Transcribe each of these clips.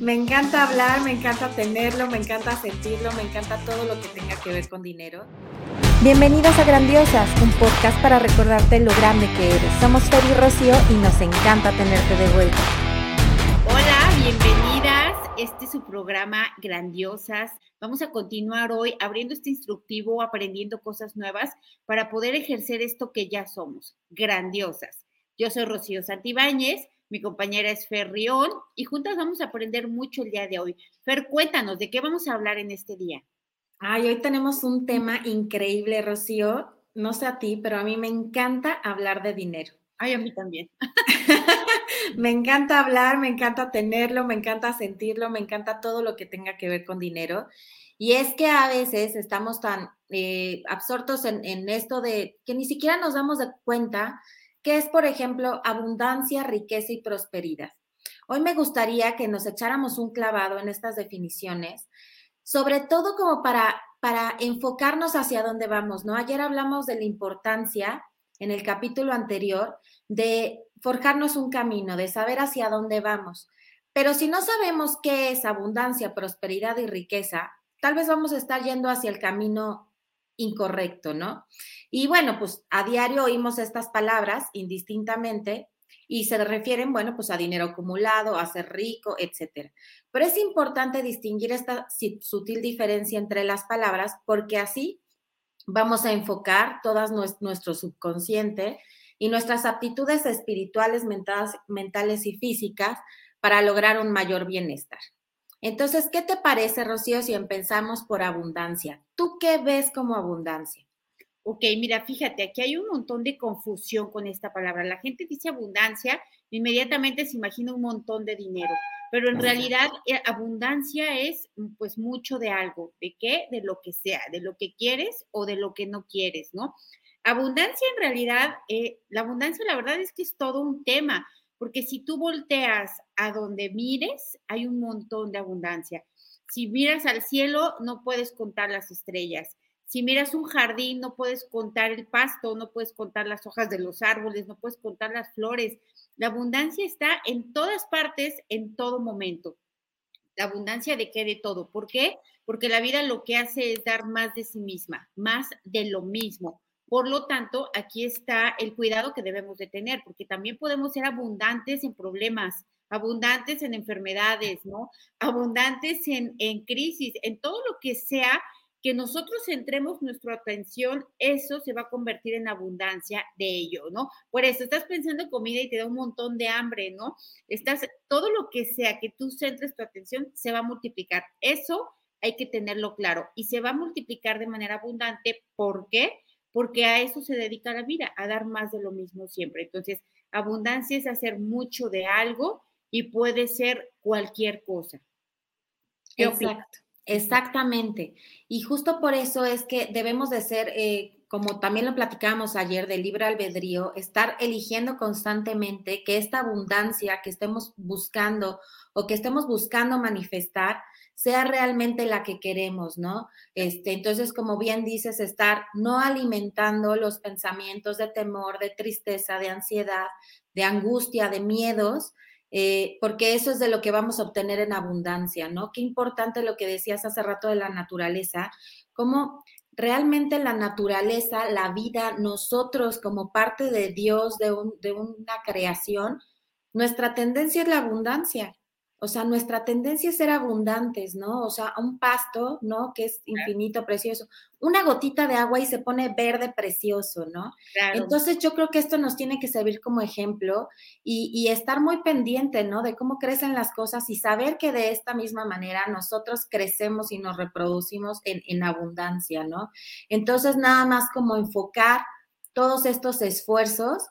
Me encanta hablar, me encanta tenerlo, me encanta sentirlo, me encanta todo lo que tenga que ver con dinero. Bienvenidos a Grandiosas, un podcast para recordarte lo grande que eres. Somos Fer y Rocío y nos encanta tenerte de vuelta. Hola, bienvenidas. Este es su programa Grandiosas. Vamos a continuar hoy abriendo este instructivo, aprendiendo cosas nuevas para poder ejercer esto que ya somos, grandiosas. Yo soy Rocío Santibáñez mi compañera es Fer Rión y juntas vamos a aprender mucho el día de hoy. Fer, cuéntanos, ¿de qué vamos a hablar en este día? Ay, hoy tenemos un tema increíble, Rocío. No sé a ti, pero a mí me encanta hablar de dinero. Ay, a mí también. me encanta hablar, me encanta tenerlo, me encanta sentirlo, me encanta todo lo que tenga que ver con dinero. Y es que a veces estamos tan eh, absortos en, en, esto de que ni siquiera nos damos de cuenta es, por ejemplo, abundancia, riqueza y prosperidad. Hoy me gustaría que nos echáramos un clavado en estas definiciones, sobre todo como para, para enfocarnos hacia dónde vamos, ¿no? Ayer hablamos de la importancia en el capítulo anterior de forjarnos un camino, de saber hacia dónde vamos. Pero si no sabemos qué es abundancia, prosperidad y riqueza, tal vez vamos a estar yendo hacia el camino incorrecto, ¿no? Y bueno, pues a diario oímos estas palabras indistintamente y se refieren, bueno, pues a dinero acumulado, a ser rico, etcétera. Pero es importante distinguir esta sutil diferencia entre las palabras porque así vamos a enfocar todas nuestro subconsciente y nuestras aptitudes espirituales, mentales y físicas para lograr un mayor bienestar. Entonces, ¿qué te parece, Rocío, si empezamos por abundancia? ¿Tú qué ves como abundancia? Ok, mira, fíjate, aquí hay un montón de confusión con esta palabra. La gente dice abundancia, inmediatamente se imagina un montón de dinero, pero en realidad eh, abundancia es mm, pues mucho de algo, ¿de qué? De lo que sea, de lo que quieres o de lo que no quieres, ¿no? Abundancia en realidad, eh, la abundancia la verdad es que es todo un tema porque si tú volteas a donde mires, hay un montón de abundancia. Si miras al cielo, no puedes contar las estrellas. Si miras un jardín, no puedes contar el pasto, no puedes contar las hojas de los árboles, no puedes contar las flores. La abundancia está en todas partes, en todo momento. La abundancia de qué? De todo. ¿Por qué? Porque la vida lo que hace es dar más de sí misma, más de lo mismo. Por lo tanto, aquí está el cuidado que debemos de tener, porque también podemos ser abundantes en problemas, abundantes en enfermedades, ¿no? Abundantes en, en crisis, en todo lo que sea que nosotros centremos nuestra atención, eso se va a convertir en abundancia de ello, ¿no? Por eso estás pensando en comida y te da un montón de hambre, ¿no? Estás, todo lo que sea que tú centres tu atención se va a multiplicar. Eso hay que tenerlo claro y se va a multiplicar de manera abundante. ¿Por qué? Porque a eso se dedica la vida, a dar más de lo mismo siempre. Entonces, abundancia es hacer mucho de algo y puede ser cualquier cosa. Exacto, exactamente. Y justo por eso es que debemos de ser, eh, como también lo platicamos ayer del libre albedrío, estar eligiendo constantemente que esta abundancia que estemos buscando o que estemos buscando manifestar sea realmente la que queremos, ¿no? Este, entonces, como bien dices, estar no alimentando los pensamientos de temor, de tristeza, de ansiedad, de angustia, de miedos, eh, porque eso es de lo que vamos a obtener en abundancia, ¿no? Qué importante lo que decías hace rato de la naturaleza, cómo realmente la naturaleza, la vida, nosotros como parte de Dios, de, de una creación, nuestra tendencia es la abundancia. O sea, nuestra tendencia es ser abundantes, ¿no? O sea, un pasto, ¿no? Que es infinito, precioso. Una gotita de agua y se pone verde precioso, ¿no? Entonces yo creo que esto nos tiene que servir como ejemplo y, estar muy pendiente, ¿no? De cómo crecen las cosas y saber que de esta misma manera nosotros crecemos y nos reproducimos en, en abundancia, ¿no? Entonces nada más como enfocar todos estos esfuerzos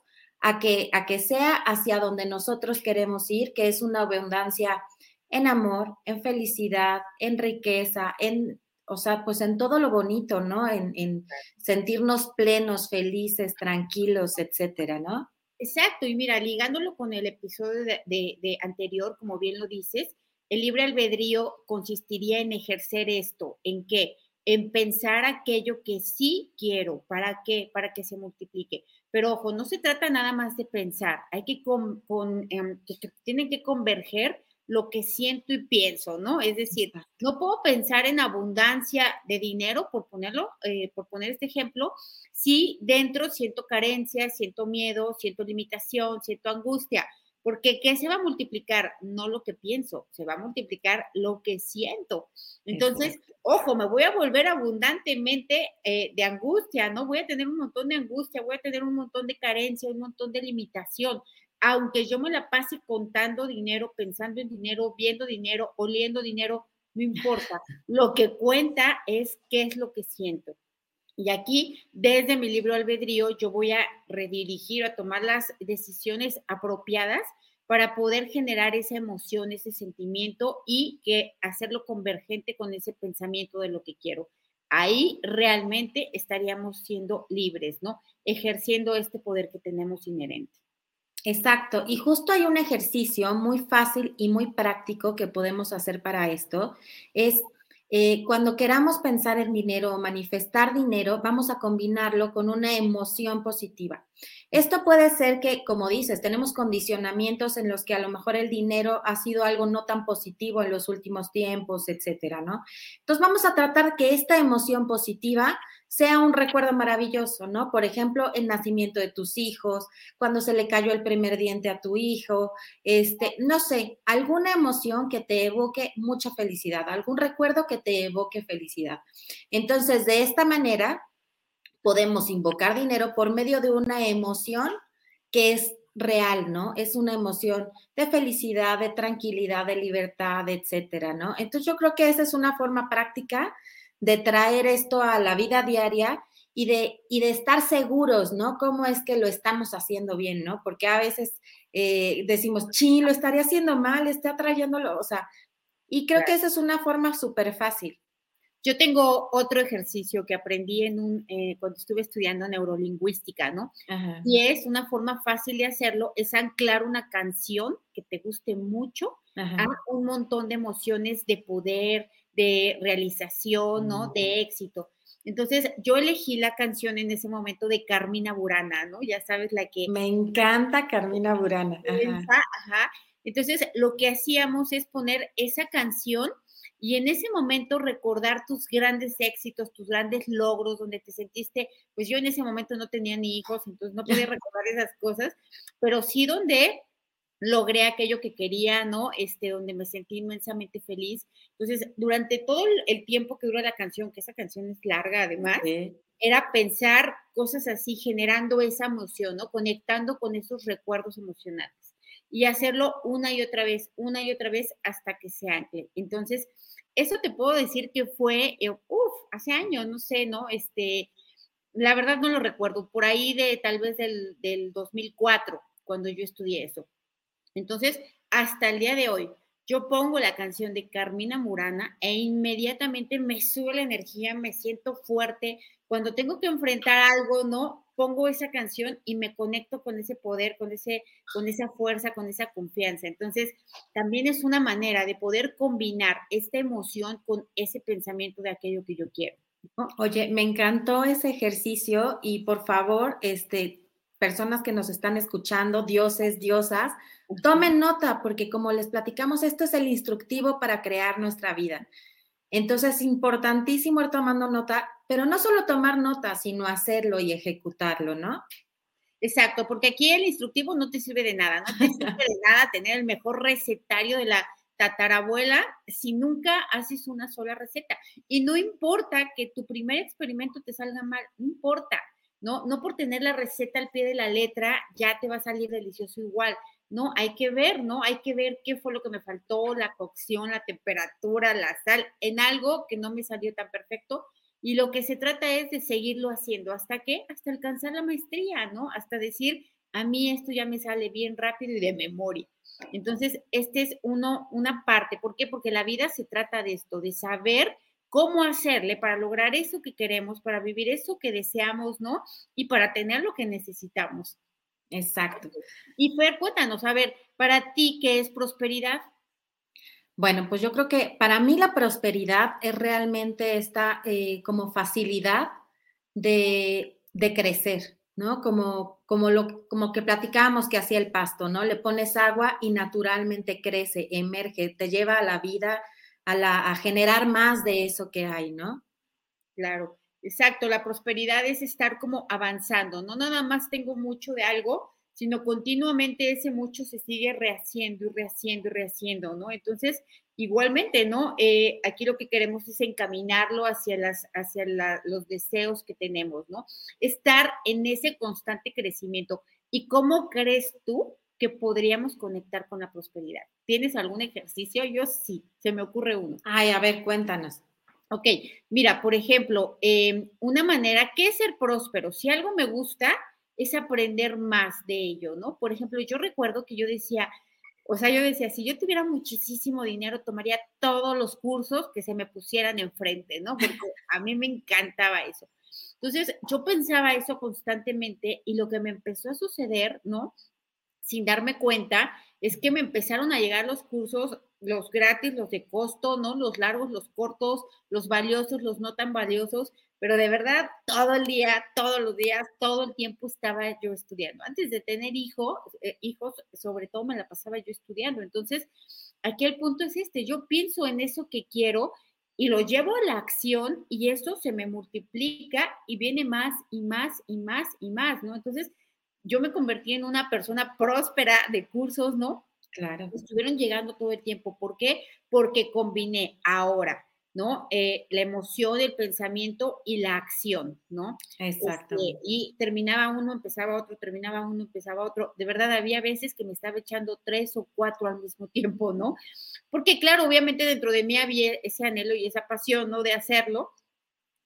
a que, a que sea hacia donde nosotros queremos ir, que es una abundancia en amor, en felicidad, en riqueza, en, o sea, pues en todo lo bonito, ¿no? En, en sentirnos plenos, felices, tranquilos, etcétera, ¿no? Exacto, y mira, ligándolo con el episodio de, de, anterior, como bien lo dices, el libre albedrío consistiría en ejercer esto, ¿en qué? En pensar aquello que sí quiero, ¿para qué? Para que se multiplique. Pero ojo, no se trata nada más de pensar, hay que, con, em, que tienen que converger lo que siento y pienso, ¿no? Es decir, no puedo pensar en abundancia de dinero, por ponerlo, eh, por poner este ejemplo, si dentro siento carencia, siento miedo, siento limitación, siento angustia. Porque ¿qué se va a multiplicar? No lo que pienso, se va a multiplicar lo que siento. Entonces, ojo, me voy a volver abundantemente eh, de angustia, ¿no? Voy a tener un montón de angustia, voy a tener un montón de carencia, un montón de limitación. Aunque yo me la pase contando dinero, pensando en dinero, viendo dinero, oliendo dinero, no importa. Lo que cuenta es qué es lo que siento. Y aquí, desde mi libro Albedrío, yo voy a redirigir, a tomar las decisiones apropiadas para poder generar esa emoción, ese sentimiento y que hacerlo convergente con ese pensamiento de lo que quiero. Ahí realmente estaríamos siendo libres, ¿no? Ejerciendo este poder que tenemos inherente. Exacto, y justo hay un ejercicio muy fácil y muy práctico que podemos hacer para esto, es eh, cuando queramos pensar en dinero o manifestar dinero, vamos a combinarlo con una emoción positiva. Esto puede ser que, como dices, tenemos condicionamientos en los que a lo mejor el dinero ha sido algo no tan positivo en los últimos tiempos, etcétera, ¿no? Entonces vamos a tratar que esta emoción positiva sea un recuerdo maravilloso, ¿no? Por ejemplo, el nacimiento de tus hijos, cuando se le cayó el primer diente a tu hijo, este, no sé, alguna emoción que te evoque mucha felicidad, algún recuerdo que te evoque felicidad. Entonces, de esta manera, podemos invocar dinero por medio de una emoción que es real, ¿no? Es una emoción de felicidad, de tranquilidad, de libertad, etcétera, ¿no? Entonces yo creo que esa es una forma práctica de traer esto a la vida diaria y de, y de estar seguros, ¿no? ¿Cómo es que lo estamos haciendo bien, ¿no? Porque a veces eh, decimos, sí, lo estaría haciendo mal, está trayéndolo, o sea, y creo que esa es una forma súper fácil. Yo tengo otro ejercicio que aprendí en un, eh, cuando estuve estudiando neurolingüística, ¿no? Y es una forma fácil de hacerlo, es anclar una canción que te guste mucho a un montón de emociones de poder, de realización, ¿no? De éxito. Entonces, yo elegí la canción en ese momento de Carmina Burana, ¿no? Ya sabes, la que... Me encanta Carmina Burana. Ajá. Entonces, lo que hacíamos es poner esa canción y en ese momento recordar tus grandes éxitos, tus grandes logros, donde te sentiste, pues yo en ese momento no tenía ni hijos, entonces no podía recordar esas cosas, pero sí donde logré aquello que quería, ¿no? Este, donde me sentí inmensamente feliz. Entonces, durante todo el tiempo que dura la canción, que esa canción es larga además, era pensar cosas así, generando esa emoción, ¿no? Conectando con esos recuerdos emocionales y hacerlo una y otra vez, una y otra vez hasta que se ancle. Entonces, eso te puedo decir que fue, eh, uff, hace años, no sé, ¿no? Este, la verdad no lo recuerdo, por ahí de tal vez del, del 2004, cuando yo estudié eso. Entonces, hasta el día de hoy, yo pongo la canción de Carmina Murana e inmediatamente me sube la energía, me siento fuerte. Cuando tengo que enfrentar algo, ¿no? Pongo esa canción y me conecto con ese poder, con, ese, con esa fuerza, con esa confianza. Entonces, también es una manera de poder combinar esta emoción con ese pensamiento de aquello que yo quiero. Oye, me encantó ese ejercicio y por favor, este, personas que nos están escuchando, dioses, diosas, tomen nota porque como les platicamos, esto es el instructivo para crear nuestra vida. Entonces es importantísimo ir tomando nota, pero no solo tomar nota, sino hacerlo y ejecutarlo, ¿no? Exacto, porque aquí el instructivo no te sirve de nada, no te sirve de nada tener el mejor recetario de la tatarabuela si nunca haces una sola receta. Y no importa que tu primer experimento te salga mal, no importa. ¿No? No por tener la receta al pie de la letra ya te va a salir delicioso igual, ¿no? Hay que ver, ¿no? Hay que ver qué fue lo que me faltó, la cocción, la temperatura, la sal, en algo que no me salió tan perfecto. Y lo que se trata es de seguirlo haciendo. ¿Hasta qué? Hasta alcanzar la maestría, ¿no? Hasta decir, a mí esto ya me sale bien rápido y de memoria. Entonces, este es uno, una parte. ¿Por qué? Porque la vida se trata de esto, de saber cómo hacerle para lograr eso que queremos, para vivir eso que deseamos, ¿no? Y para tener lo que necesitamos. Exacto. Y Fer, cuéntanos, a ver, para ti, ¿qué es prosperidad? Bueno, pues yo creo que para mí la prosperidad es realmente esta eh, como facilidad de, de crecer, ¿no? Como, como, lo, como que platicábamos que hacía el pasto, ¿no? Le pones agua y naturalmente crece, emerge, te lleva a la vida, a, la, a generar más de eso que hay, ¿no? Claro, exacto, la prosperidad es estar como avanzando, no nada más tengo mucho de algo, sino continuamente ese mucho se sigue rehaciendo y rehaciendo y rehaciendo, ¿no? Entonces, igualmente, ¿no? Eh, aquí lo que queremos es encaminarlo hacia, las, hacia los deseos que tenemos, ¿no? Estar en ese constante crecimiento. ¿Y cómo crees tú que podríamos conectar con la prosperidad? ¿Tienes algún ejercicio? Yo sí, se me ocurre uno. Ay, a ver, cuéntanos. Ok, mira, por ejemplo, em, una manera, ¿qué es ser próspero? Si algo me gusta, es aprender más de ello, ¿no? Por ejemplo, yo recuerdo que yo decía, o sea, yo decía, si yo tuviera muchísimo dinero, tomaría todos los cursos que se me pusieran enfrente, ¿no? Porque a mí me encantaba eso. Entonces, yo pensaba eso constantemente y lo que me empezó a suceder, ¿no? Sin darme cuenta, es que me empezaron a llegar los cursos, los gratis, los de costo, ¿no? Los largos, los cortos, los valiosos, los no tan valiosos, pero de verdad todo el día, todos los días, todo el tiempo estaba yo estudiando. Antes de tener hijos, eh, hijos, sobre todo me la pasaba yo estudiando. Entonces, aquí el punto es este, yo pienso en eso que quiero y lo llevo a la acción y eso se me multiplica y viene más y más y más y más, ¿no? Entonces, yo me convertí en una persona próspera de cursos, ¿no? Claro. Estuvieron llegando todo el tiempo. ¿Por qué? Porque combiné ahora ¿no? Eh, la emoción, el pensamiento y la acción, ¿no? Exacto. Este, y terminaba uno, empezaba otro, terminaba uno, empezaba otro. De verdad, había veces que me estaba echando tres o cuatro al mismo tiempo, ¿no? Porque claro, obviamente dentro de mí había ese anhelo y esa pasión, ¿no? De hacerlo.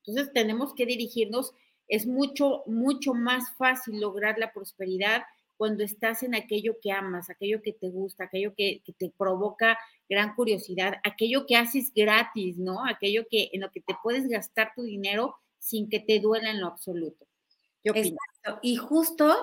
Entonces tenemos que dirigirnos. Es mucho, mucho más fácil lograr la prosperidad cuando estás en aquello que amas, aquello que te gusta, aquello que, te provoca gran curiosidad, aquello que haces gratis, ¿no? Aquello que en lo que te puedes gastar tu dinero sin que te duela en lo absoluto. Exacto. Y justo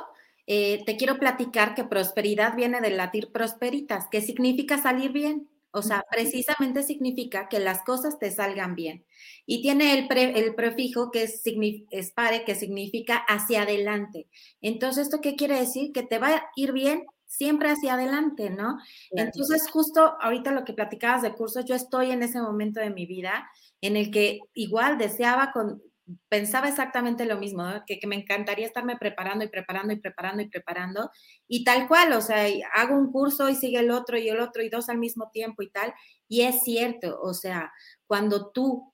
eh, te quiero platicar que prosperidad viene del latir prosperitas, que significa salir bien. O sea, precisamente significa que las cosas te salgan bien. Y tiene el, el prefijo que es, es pare, que significa hacia adelante. Entonces, ¿esto qué quiere decir? Que te va a ir bien siempre hacia adelante, ¿no? Entonces, justo ahorita lo que platicabas de cursos, yo estoy en ese momento de mi vida en el que igual deseaba con, pensaba exactamente lo mismo, que, me encantaría estarme preparando y preparando y preparando y preparando. Y tal cual, o sea, hago un curso y sigue el otro y el otro y dos al mismo tiempo y tal. Y es cierto, o sea, cuando tú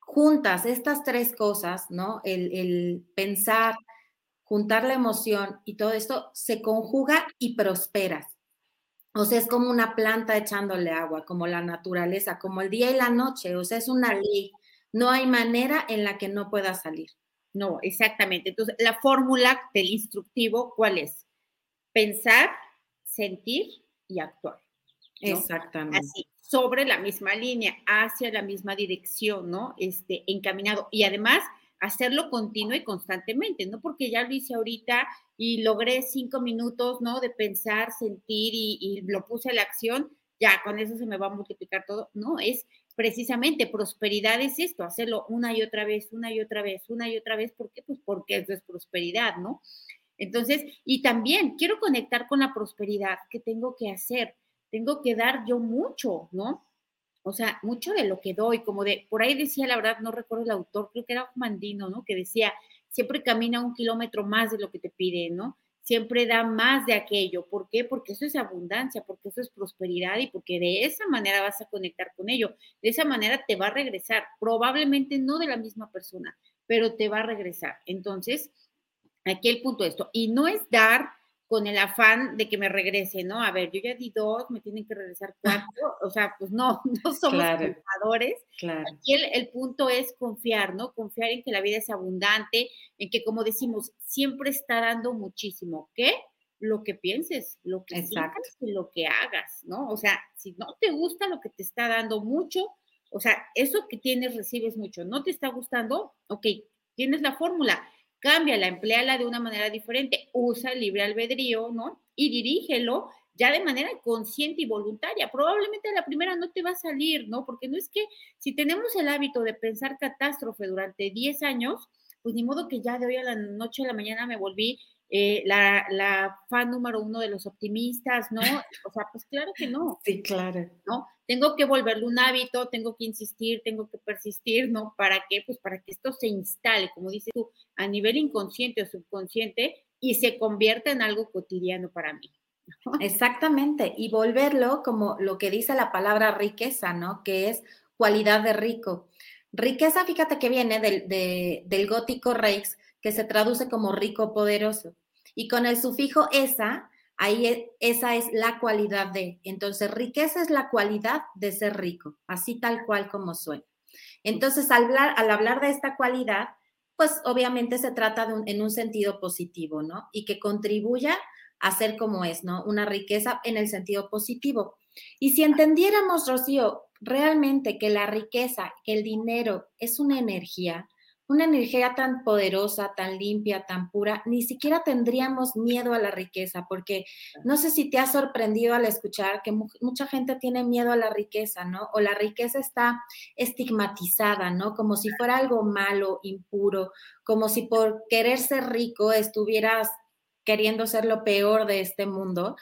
juntas estas tres cosas, ¿no? El, el pensar, juntar la emoción y todo esto, se conjuga y prosperas. O sea, es como una planta echándole agua, como la naturaleza, como el día y la noche, o sea, es una ley no hay manera en la que no pueda salir. No, exactamente. Entonces, la fórmula del instructivo, ¿cuál es? Pensar, sentir y actuar. Exactamente. Así, sobre la misma línea, hacia la misma dirección, ¿no? Este, encaminado. Y además, hacerlo continuo y constantemente, no porque ya lo hice ahorita y logré cinco minutos, ¿no? De pensar, sentir y, y lo puse a la acción, ya con eso se me va a multiplicar todo. No, es precisamente prosperidad es esto, hacerlo una y otra vez, una y otra vez, una y otra vez. ¿Por qué? Pues porque eso es prosperidad, ¿no? Entonces, y también quiero conectar con la prosperidad que tengo que hacer. Tengo que dar yo mucho, ¿no? O sea, mucho de lo que doy, como de, por ahí decía, la verdad, no recuerdo el autor, creo que era Mandino, ¿no? Que decía, siempre camina un kilómetro más de lo que te pide, ¿no? Siempre da más de aquello. ¿Por qué? Porque eso es abundancia, porque eso es prosperidad y porque de esa manera vas a conectar con ello. De esa manera te va a regresar, probablemente no de la misma persona, pero te va a regresar. Entonces, aquí el punto de esto. Y no es dar con el afán de que me regrese, ¿no? A ver, yo ya di dos, me tienen que regresar cuatro, o sea, pues no, no somos claro, Claro. Aquí el, punto es confiar, ¿no? Confiar en que la vida es abundante, en que, como decimos, siempre está dando muchísimo. ¿Qué? Lo que pienses, lo que sientas y lo que hagas, ¿no? O sea, si no te gusta lo que te está dando mucho, o sea, eso que tienes recibes mucho, no te está gustando, ok, tienes la fórmula cámbiala, empleala de una manera diferente, usa el libre albedrío, ¿no? Y dirígelo ya de manera consciente y voluntaria. Probablemente la primera no te va a salir, ¿no? Porque no es que si tenemos el hábito de pensar catástrofe durante 10 años, pues ni modo que ya de hoy a la noche a la mañana me volví eh, la, la, fan número uno de los optimistas, ¿no? O sea, pues claro que no. Sí, claro. ¿No? Tengo que volverlo un hábito, tengo que insistir, tengo que persistir, ¿no? ¿Para qué? Pues para que esto se instale, como dices tú, a nivel inconsciente o subconsciente y se convierta en algo cotidiano para mí. Exactamente, y volverlo como lo que dice la palabra riqueza, ¿no? Que es cualidad de rico. Riqueza, fíjate que viene del, del gótico rex, que se traduce como rico poderoso. Y con el sufijo esa, ahí e, esa es la cualidad de. Entonces, riqueza es la cualidad de ser rico, así tal cual como suena. Entonces, al hablar, al hablar de esta cualidad, pues obviamente se trata de en un sentido positivo, ¿no? Y que contribuya a ser como es, ¿no? Una riqueza en el sentido positivo. Y si entendiéramos, Rocío, realmente que la riqueza, que el dinero es una energía, una energía tan poderosa, tan limpia, tan pura, ni siquiera tendríamos miedo a la riqueza, porque no sé si te ha sorprendido al escuchar que mucha gente tiene miedo a la riqueza, ¿no? O la riqueza está estigmatizada, ¿no? Como si fuera algo malo, impuro, como si por querer ser rico estuvieras queriendo ser lo peor de este mundo.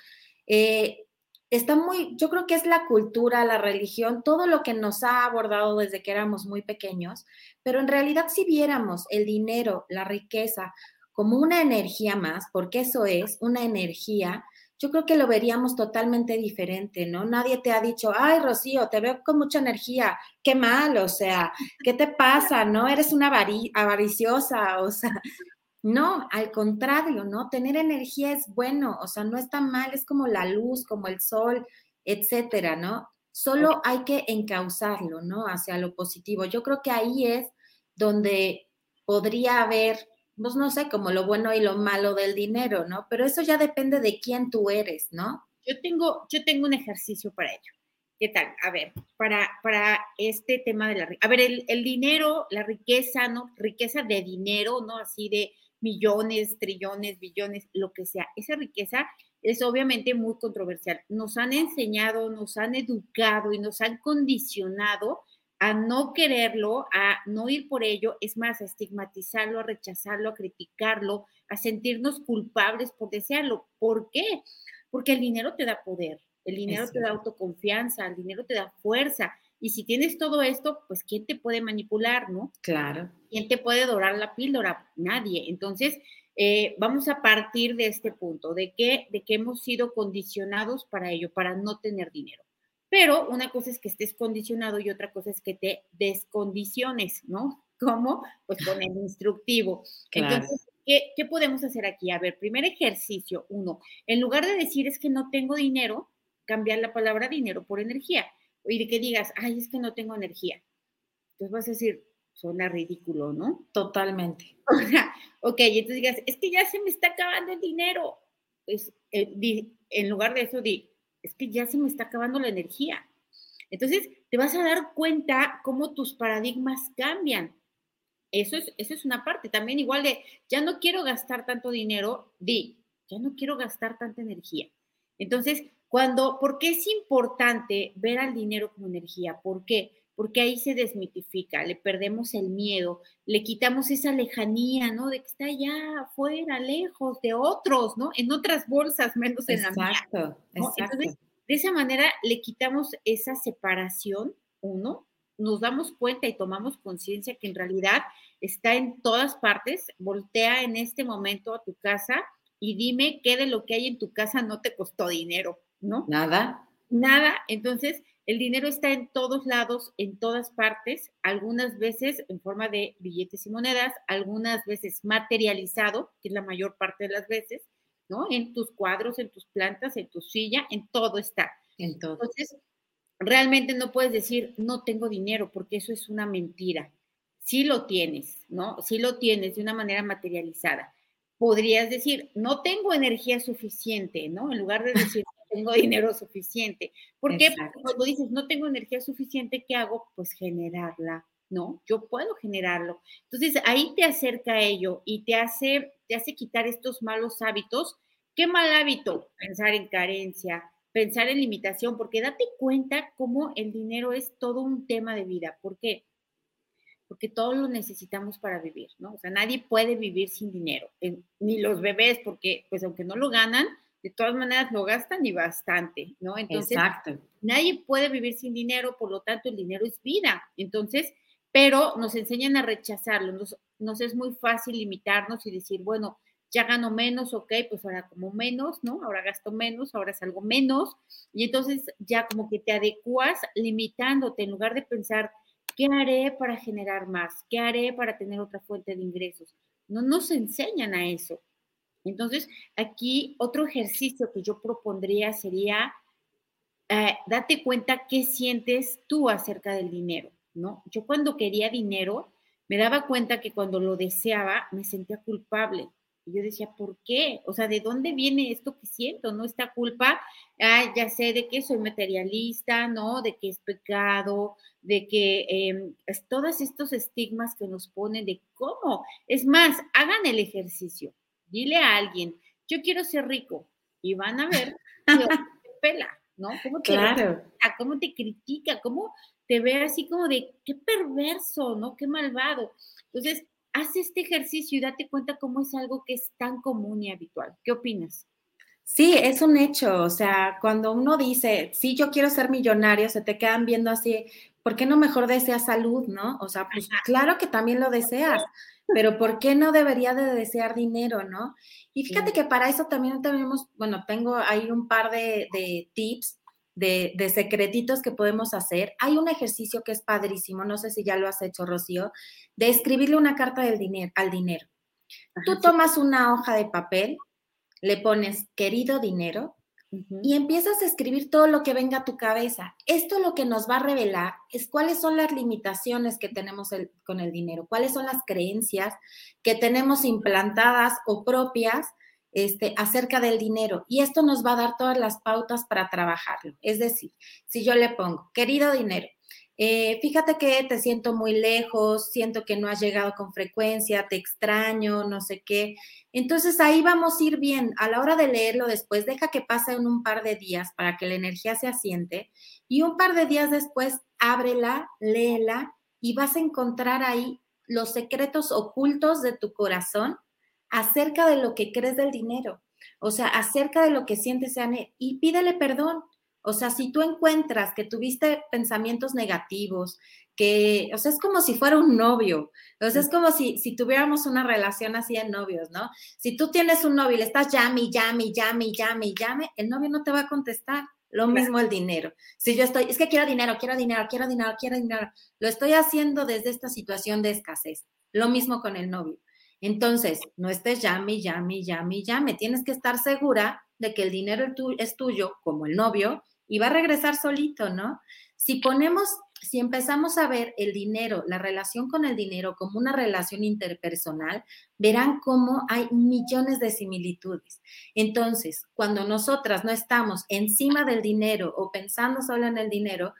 Eh, está muy, yo creo que es la cultura, la religión, todo lo que nos ha abordado desde que éramos muy pequeños, pero en realidad si viéramos el dinero, la riqueza como una energía más, porque eso es una energía, yo creo que lo veríamos totalmente diferente, ¿no? Nadie te ha dicho, ay, Rocío, te veo con mucha energía, qué mal, o sea, ¿qué te pasa? ¿No? Eres una avariciosa, o sea, no, al contrario, ¿no? Tener energía es bueno, o sea, no está mal, es como la luz, como el sol, etcétera, ¿no? Solo hay que encauzarlo, ¿no? Hacia lo positivo. Yo creo que ahí es donde podría haber, pues no sé, como lo bueno y lo malo del dinero, ¿no? Pero eso ya depende de quién tú eres, ¿no? Yo tengo, yo tengo un ejercicio para ello. ¿Qué tal? A ver, para, para este tema de la... A ver, el, el dinero, la riqueza, ¿no? Riqueza de dinero, ¿no? Así de millones, trillones, billones, lo que sea. Esa riqueza es obviamente muy controversial. Nos han enseñado, nos han educado y nos han condicionado a no quererlo, a no ir por ello, es más, a estigmatizarlo, a rechazarlo, a criticarlo, a sentirnos culpables por desearlo. ¿Por qué? Porque el dinero te da poder, el dinero te da autoconfianza, el dinero te da fuerza, y si tienes todo esto, pues ¿quién te puede manipular, no? Claro. ¿Quién te puede dorar la píldora? Nadie. Entonces, eh, vamos a partir de este punto, de que, de que hemos sido condicionados para ello, para no tener dinero. Pero una cosa es que estés condicionado y otra cosa es que te descondiciones, ¿no? ¿Cómo? Pues con el instructivo. Entonces, ¿qué, ¿qué podemos hacer aquí? A ver, primer ejercicio, uno, en lugar de decir es que no tengo dinero, cambiar la palabra dinero por energía y de que digas, ay, es que no tengo energía. Entonces vas a decir, suena ridículo, ¿no? Totalmente. O sea, ok, y entonces digas, es que ya se me está acabando el dinero. Pues, eh, en lugar de eso, di, es que ya se me está acabando la energía. Entonces, te vas a dar cuenta cómo tus paradigmas cambian. Eso es, eso es una parte. También igual de, ya no quiero gastar tanto dinero, di, ya no quiero gastar tanta energía. Entonces, cuando, ¿por qué es importante ver al dinero como energía? ¿Por qué? Porque ahí se desmitifica, le perdemos el miedo, le quitamos esa lejanía, ¿no? De que está allá afuera, lejos de otros, ¿no? En otras bolsas, menos en la mía. Exacto, Entonces, de esa manera le quitamos esa separación, uno, nos damos cuenta y tomamos conciencia que en realidad está en todas partes. Voltea en este momento a tu casa y dime qué de lo que hay en tu casa no te costó dinero. ¿No? Nada. Nada. Entonces, el dinero está en todos lados, en todas partes, algunas veces en forma de billetes y monedas, algunas veces materializado, que es la mayor parte de las veces, ¿no? En tus cuadros, en tus plantas, en tu silla, en todo está. Entonces, realmente no puedes decir, no tengo dinero, porque eso es una mentira. Sí lo tienes, ¿no? Sí lo tienes de una manera materializada. Podrías decir, no tengo energía suficiente, ¿no? En lugar de decir, tengo dinero suficiente. ¿Por qué? Porque cuando dices, no tengo energía suficiente, ¿qué hago? Pues generarla, ¿no? Yo puedo generarlo. Entonces, ahí te acerca a ello y te hace, te hace quitar estos malos hábitos. ¿Qué mal hábito? Pensar en carencia, pensar en limitación, porque date cuenta cómo el dinero es todo un tema de vida. ¿Por qué? Porque todos lo necesitamos para vivir, ¿no? O sea, nadie puede vivir sin dinero, ni los bebés, porque pues aunque no lo ganan, de todas maneras lo gastan y bastante, ¿no? Entonces, Exacto. nadie puede vivir sin dinero, por lo tanto el dinero es vida. Entonces, pero nos enseñan a rechazarlo, nos, nos es muy fácil limitarnos y decir, bueno, ya gano menos, ok, pues ahora como menos, ¿no? Ahora gasto menos, ahora salgo menos, y entonces ya como que te adecuas limitándote en lugar de pensar, ¿qué haré para generar más? ¿Qué haré para tener otra fuente de ingresos? No nos enseñan a eso. Entonces, aquí otro ejercicio que yo propondría sería, eh, date cuenta qué sientes tú acerca del dinero, ¿no? Yo cuando quería dinero, me daba cuenta que cuando lo deseaba, me sentía culpable y yo decía, ¿por qué? O sea, ¿de dónde viene esto que siento? ¿No? Esta culpa, ah, ya sé de que soy materialista, ¿no? De que es pecado, de que eh, es todos estos estigmas que nos ponen de cómo. Es más, hagan el ejercicio. Dile a alguien, yo quiero ser rico. Y van a ver te pela, ¿no? ¿Cómo te, claro. ¿Cómo te critica? ¿Cómo te ve así como de qué perverso, ¿no? Qué malvado. Entonces, haz este ejercicio y date cuenta cómo es algo que es tan común y habitual. ¿Qué opinas? Sí, es un hecho. O sea, cuando uno dice, sí, yo quiero ser millonario, se te quedan viendo así, ¿por qué no mejor deseas salud, no? O sea, pues claro que también lo deseas, pero ¿por qué no debería de desear dinero, no? Y fíjate que para eso también tenemos, bueno, tengo ahí un par de, de tips de, secretitos que podemos hacer. Hay un ejercicio que es padrísimo, no sé si ya lo has hecho, Rocío, de escribirle una carta del dinero, al dinero. Tú tomas una hoja de papel, le pones querido dinero y empiezas a escribir todo lo que venga a tu cabeza. Esto lo que nos va a revelar es cuáles son las limitaciones que tenemos con el dinero, cuáles son las creencias que tenemos implantadas o propias este, acerca del dinero y esto nos va a dar todas las pautas para trabajarlo. Es decir, si yo le pongo, querido dinero, eh, fíjate que te siento muy lejos, siento que no has llegado con frecuencia, te extraño, no sé qué. Entonces ahí vamos a ir bien. A la hora de leerlo después, deja que pase en un par de días para que la energía se asiente y un par de días después, ábrela, léela y vas a encontrar ahí los secretos ocultos de tu corazón acerca de lo que crees del dinero, o sea, acerca de lo que sientes y pídele perdón. O sea, si tú encuentras que tuviste pensamientos negativos, que, o sea, es como si fuera un novio, o sea, es como si, si tuviéramos una relación así de novios, ¿no? Si tú tienes un novio y le estás llame, llame, llame, llame, llame, el novio no te va a contestar. Lo mismo el dinero. Si yo estoy, es que quiero dinero, quiero dinero, quiero dinero, quiero dinero, lo estoy haciendo desde esta situación de escasez. Lo mismo con el novio. Entonces, no estés llame, llame, llame, llame. Tienes que estar segura de que el dinero es tuyo, como el novio, y va a regresar solito, ¿no? Si ponemos, si empezamos a ver el dinero, la relación con el dinero como una relación interpersonal, verán cómo hay millones de similitudes. Entonces, cuando nosotras no estamos encima del dinero o pensando solo en el dinero,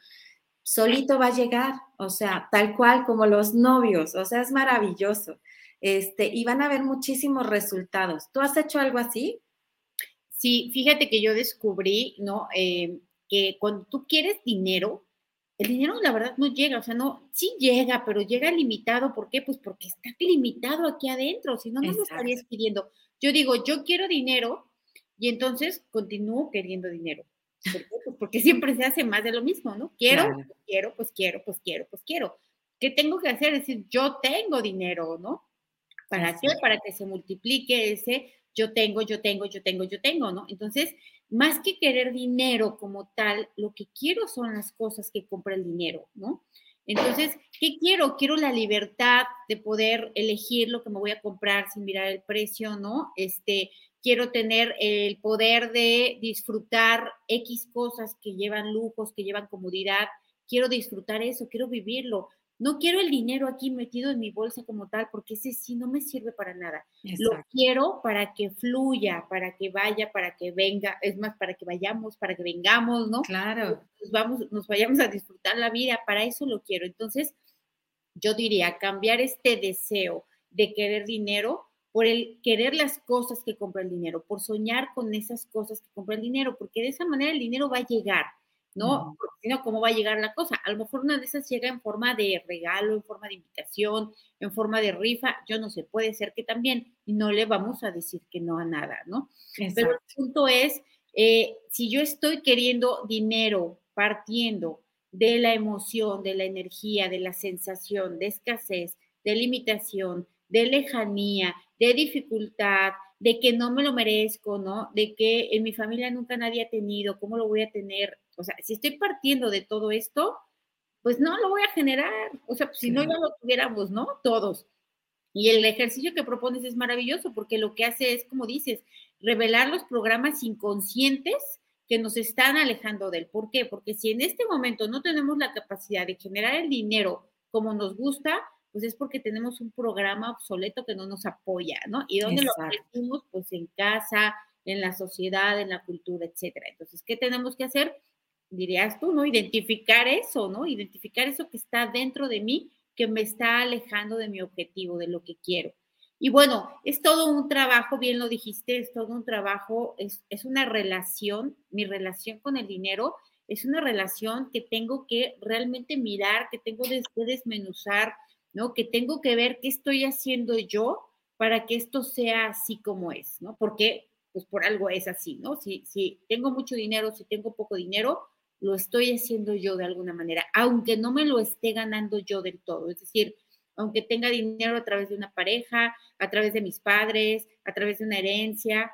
solito va a llegar, o sea, tal cual como los novios, o sea, es maravilloso este, y van a haber muchísimos resultados. ¿Tú has hecho algo así? Sí, fíjate que yo descubrí, ¿no? Eh, que cuando tú quieres dinero, el dinero la verdad no llega, o sea, no, sí llega, pero llega limitado. ¿Por qué? Pues porque está limitado aquí adentro, si no, no lo estarías pidiendo. Yo digo, yo quiero dinero y entonces continúo queriendo dinero. ¿Por qué? Pues porque siempre se hace más de lo mismo, ¿no? Quiero, pues quiero, pues quiero, pues quiero, pues quiero. ¿Qué tengo que hacer? Es decir, yo tengo dinero, ¿no? ¿Para qué? Para que se multiplique ese yo tengo, yo tengo, yo tengo, yo tengo, ¿no? Entonces, más que querer dinero como tal, lo que quiero son las cosas que compra el dinero, ¿no? Entonces, ¿qué quiero? Quiero la libertad de poder elegir lo que me voy a comprar sin mirar el precio, ¿no? Este, quiero tener el poder de disfrutar X cosas que llevan lujos, que llevan comodidad. Quiero disfrutar eso, quiero vivirlo. No quiero el dinero aquí metido en mi bolsa como tal, porque ese sí no me sirve para nada. Lo quiero para que fluya, para que vaya, para que venga, es más, para que vayamos, para que vengamos, ¿no? Claro. Nos, vamos, nos vayamos a disfrutar la vida, para eso lo quiero. Entonces, yo diría, cambiar este deseo de querer dinero por el querer las cosas que compra el dinero, por soñar con esas cosas que compra el dinero, porque de esa manera el dinero va a llegar ¿no? Porque si no, ¿cómo va a llegar la cosa? A lo mejor una de esas llega en forma de regalo, en forma de invitación, en forma de rifa, yo no sé, puede ser que también, y no le vamos a decir que no a nada, ¿no? Pero el punto es, eh, si yo estoy queriendo dinero partiendo de la emoción, de la energía, de la sensación, de escasez, de limitación, de lejanía, de dificultad, de que no me lo merezco, ¿no? De que en mi familia nunca nadie ha tenido, ¿cómo lo voy a tener? O sea, si estoy partiendo de todo esto, pues no lo voy a generar. O sea, si no ya lo tuviéramos, ¿no? Todos. Y el ejercicio que propones es maravilloso porque lo que hace es, como dices, revelar los programas inconscientes que nos están alejando de él. ¿Por qué? Porque si en este momento no tenemos la capacidad de generar el dinero como nos gusta, pues es porque tenemos un programa obsoleto que no nos apoya, ¿no? ¿Y dónde lo hacemos? Pues en casa, en la sociedad, en la cultura, etcétera. Entonces, ¿qué tenemos que hacer? Dirías tú, ¿no? Identificar eso, ¿no? Identificar eso que está dentro de mí, que me está alejando de mi objetivo, de lo que quiero. Y bueno, es todo un trabajo, bien lo dijiste, es todo un trabajo, es, es una relación, mi relación con el dinero es una relación que tengo que realmente mirar, que tengo que desmenuzar, ¿no? Que tengo que ver qué estoy haciendo yo para que esto sea así como es, ¿no? Porque, pues por algo es así, ¿no? Si, si tengo mucho dinero, si tengo poco dinero, lo estoy haciendo yo de alguna manera, aunque no me lo esté ganando yo del todo. Es decir, aunque tenga dinero a través de una pareja, a través de mis padres, a través de una herencia,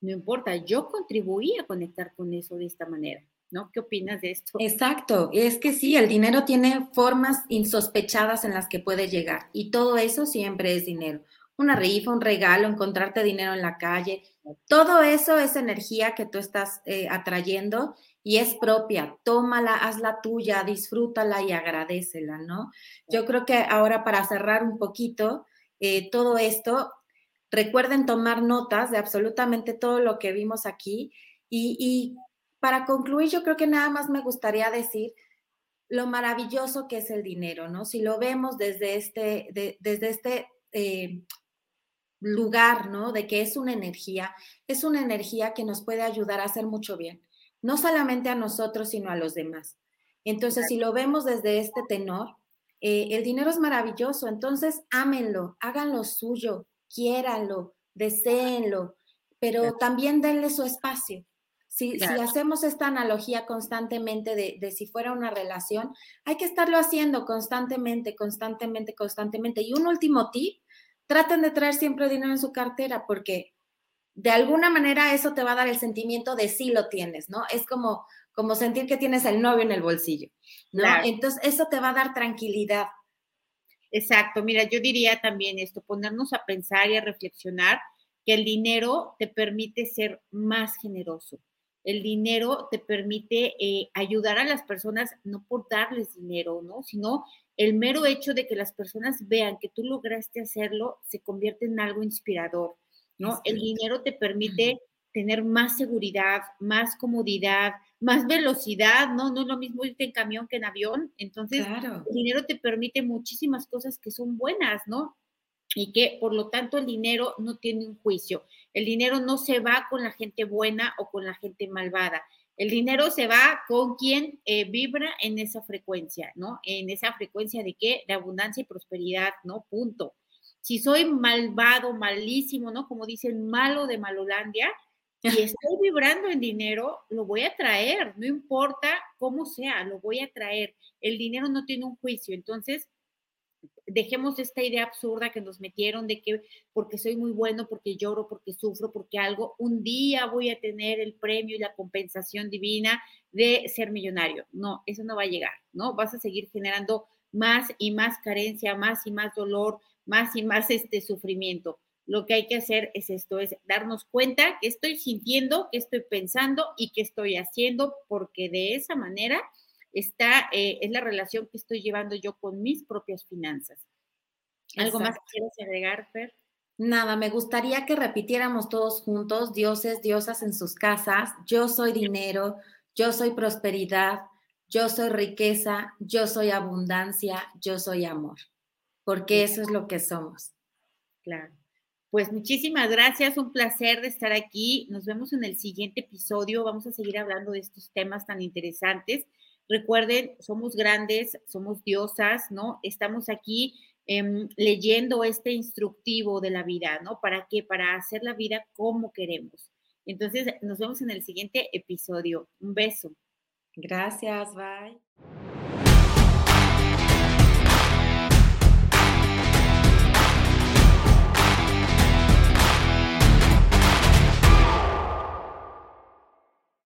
no importa, yo contribuí a conectar con eso de esta manera. ¿no? ¿Qué opinas de esto? Exacto, es que sí, el dinero tiene formas insospechadas en las que puede llegar y todo eso siempre es dinero. Una rifa, un regalo, encontrarte dinero en la calle, todo eso es energía que tú estás eh, atrayendo y es propia. Tómala, hazla tuya, disfrútala y agradecela, ¿no? Yo creo que ahora para cerrar un poquito eh, todo esto, recuerden tomar notas de absolutamente todo lo que vimos aquí y para concluir, yo creo que nada más me gustaría decir lo maravilloso que es el dinero, ¿no? Si lo vemos desde este, desde este eh, lugar, ¿no? De que es una energía, es una energía que nos puede ayudar a hacer mucho bien, no solamente a nosotros, sino a los demás. Entonces, si lo vemos desde este tenor, eh, el dinero es maravilloso, entonces ámenlo, háganlo suyo, quiéranlo, deseenlo, pero también denle su espacio. Si, hacemos esta analogía constantemente de, si fuera una relación, hay que estarlo haciendo constantemente, constantemente, constantemente. Y un último tip, traten de traer siempre dinero en su cartera porque de alguna manera eso te va a dar el sentimiento de sí lo tienes, ¿no? Es como, como sentir que tienes el novio en el bolsillo, ¿no? Entonces eso te va a dar tranquilidad. Exacto, mira, yo diría también esto, ponernos a pensar y a reflexionar que el dinero te permite ser más generoso el dinero te permite eh, ayudar a las personas, no por darles dinero, ¿no? Sino el mero hecho de que las personas vean que tú lograste hacerlo se convierte en algo inspirador, ¿no? El dinero te permite tener más seguridad, más comodidad, más velocidad, ¿no? No es lo mismo irte en camión que en avión. Entonces, el dinero te permite muchísimas cosas que son buenas, ¿no? y que por lo tanto el dinero no tiene un juicio. El dinero no se va con la gente buena o con la gente malvada. El dinero se va con quien eh, vibra en esa frecuencia, ¿no? En esa frecuencia de qué? De abundancia y prosperidad, ¿no? Punto. Si soy malvado, malísimo, ¿no? Como dicen, malo de Malolandia, y estoy vibrando en dinero, lo voy a traer, no importa cómo sea, lo voy a traer. El dinero no tiene un juicio, entonces dejemos esta idea absurda que nos metieron de que porque soy muy bueno, porque lloro, porque sufro, porque algo, un día voy a tener el premio y la compensación divina de ser millonario. No, eso no va a llegar, ¿no? Vas a seguir generando más y más carencia, más y más dolor, más y más este sufrimiento. Lo que hay que hacer es esto, es darnos cuenta que estoy sintiendo, que estoy pensando y que estoy haciendo, porque de esa manera está, eh, es la relación que estoy llevando yo con mis propias finanzas. ¿Algo más que quieres agregar, Fer? Nada, me gustaría que repitiéramos todos juntos, dioses, diosas en sus casas, yo soy dinero, yo soy prosperidad, yo soy riqueza, yo soy abundancia, yo soy amor, porque eso es lo que somos. Claro. Pues muchísimas gracias, un placer de estar aquí. Nos vemos en el siguiente episodio. Vamos a seguir hablando de estos temas tan interesantes. Recuerden, somos grandes, somos diosas, ¿no? Estamos aquí em, leyendo este instructivo de la vida, ¿no? ¿Para qué? Para hacer la vida como queremos. Entonces, nos vemos en el siguiente episodio. Un beso. Gracias, bye.